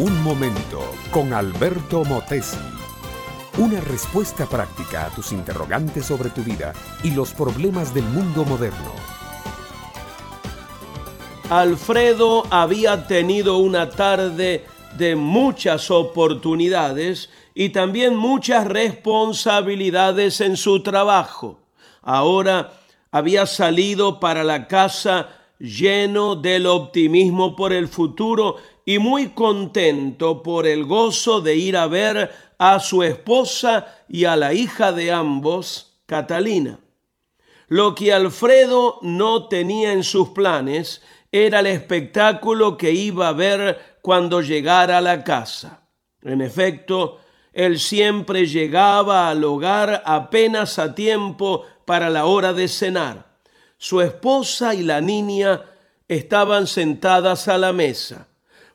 Un momento con Alberto Motesi. Una respuesta práctica a tus interrogantes sobre tu vida y los problemas del mundo moderno. Alfredo había tenido una tarde de muchas oportunidades y también muchas responsabilidades en su trabajo. Ahora había salido para la casa lleno del optimismo por el futuro y muy contento por el gozo de ir a ver a su esposa y a la hija de ambos, Catalina. Lo que Alfredo no tenía en sus planes era el espectáculo que iba a ver cuando llegara a la casa. En efecto, él siempre llegaba al hogar apenas a tiempo para la hora de cenar. Su esposa y la niña estaban sentadas a la mesa.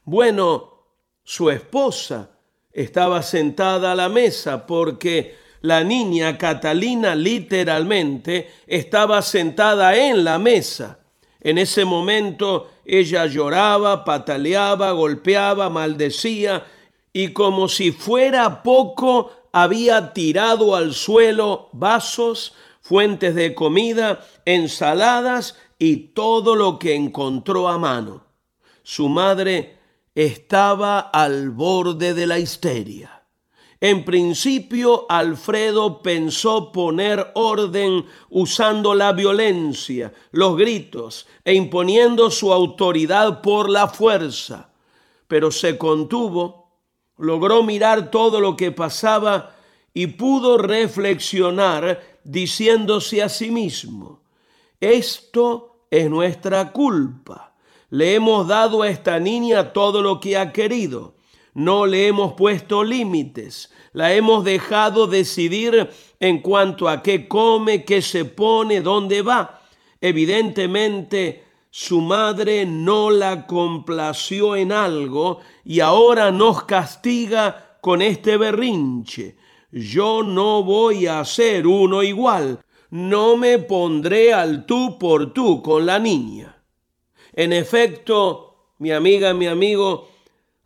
Bueno, su esposa estaba sentada a la mesa porque la niña Catalina literalmente estaba sentada en la mesa. En ese momento ella lloraba, pataleaba, golpeaba, maldecía y como si fuera poco había tirado al suelo vasos, fuentes de comida, ensaladas y todo lo que encontró a mano. Su madre estaba al borde de la histeria. En principio, Alfredo pensó poner orden usando la violencia, los gritos e imponiendo su autoridad por la fuerza, pero se contuvo, logró mirar todo lo que pasaba y pudo reflexionar diciéndose a sí mismo, esto es nuestra culpa. Le hemos dado a esta niña todo lo que ha querido. No le hemos puesto límites. La hemos dejado decidir en cuanto a qué come, qué se pone, dónde va. Evidentemente, su madre no la complació en algo y ahora nos castiga con este berrinche yo no voy a ser uno igual, no me pondré al tú por tú con la niña. En efecto, mi amiga, mi amigo,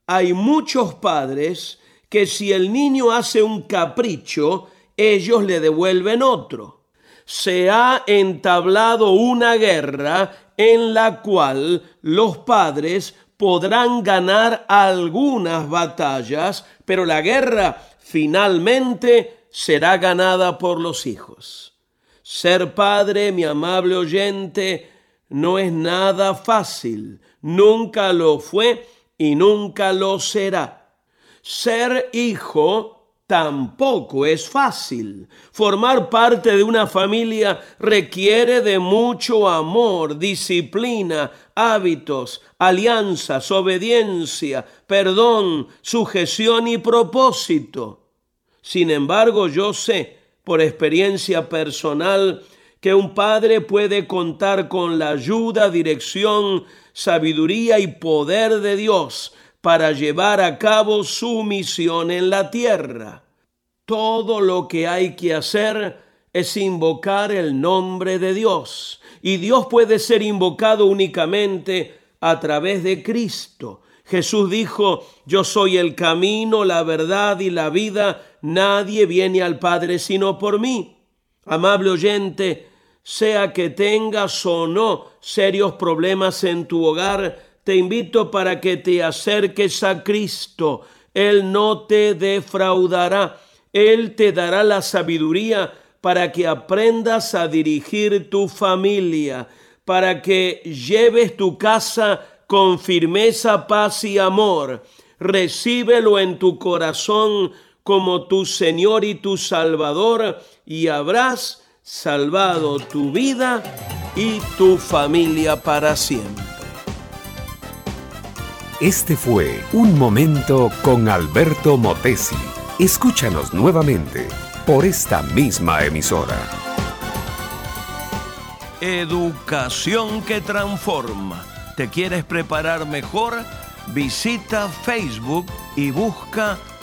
hay muchos padres que si el niño hace un capricho, ellos le devuelven otro. Se ha entablado una guerra en la cual los padres podrán ganar algunas batallas, pero la guerra finalmente será ganada por los hijos. Ser padre, mi amable oyente, no es nada fácil, nunca lo fue y nunca lo será. Ser hijo tampoco es fácil. Formar parte de una familia requiere de mucho amor, disciplina, hábitos, alianzas, obediencia, perdón, sujeción y propósito. Sin embargo, yo sé por experiencia personal que un padre puede contar con la ayuda, dirección, sabiduría y poder de Dios para llevar a cabo su misión en la tierra. Todo lo que hay que hacer es invocar el nombre de Dios. Y Dios puede ser invocado únicamente a través de Cristo. Jesús dijo, yo soy el camino, la verdad y la vida. Nadie viene al Padre sino por mí. Amable oyente, sea que tengas o no serios problemas en tu hogar, te invito para que te acerques a Cristo. Él no te defraudará. Él te dará la sabiduría para que aprendas a dirigir tu familia, para que lleves tu casa con firmeza, paz y amor. Recíbelo en tu corazón como tu Señor y tu Salvador y habrás salvado tu vida y tu familia para siempre. Este fue Un Momento con Alberto Motesi. Escúchanos nuevamente por esta misma emisora. Educación que transforma. ¿Te quieres preparar mejor? Visita Facebook y busca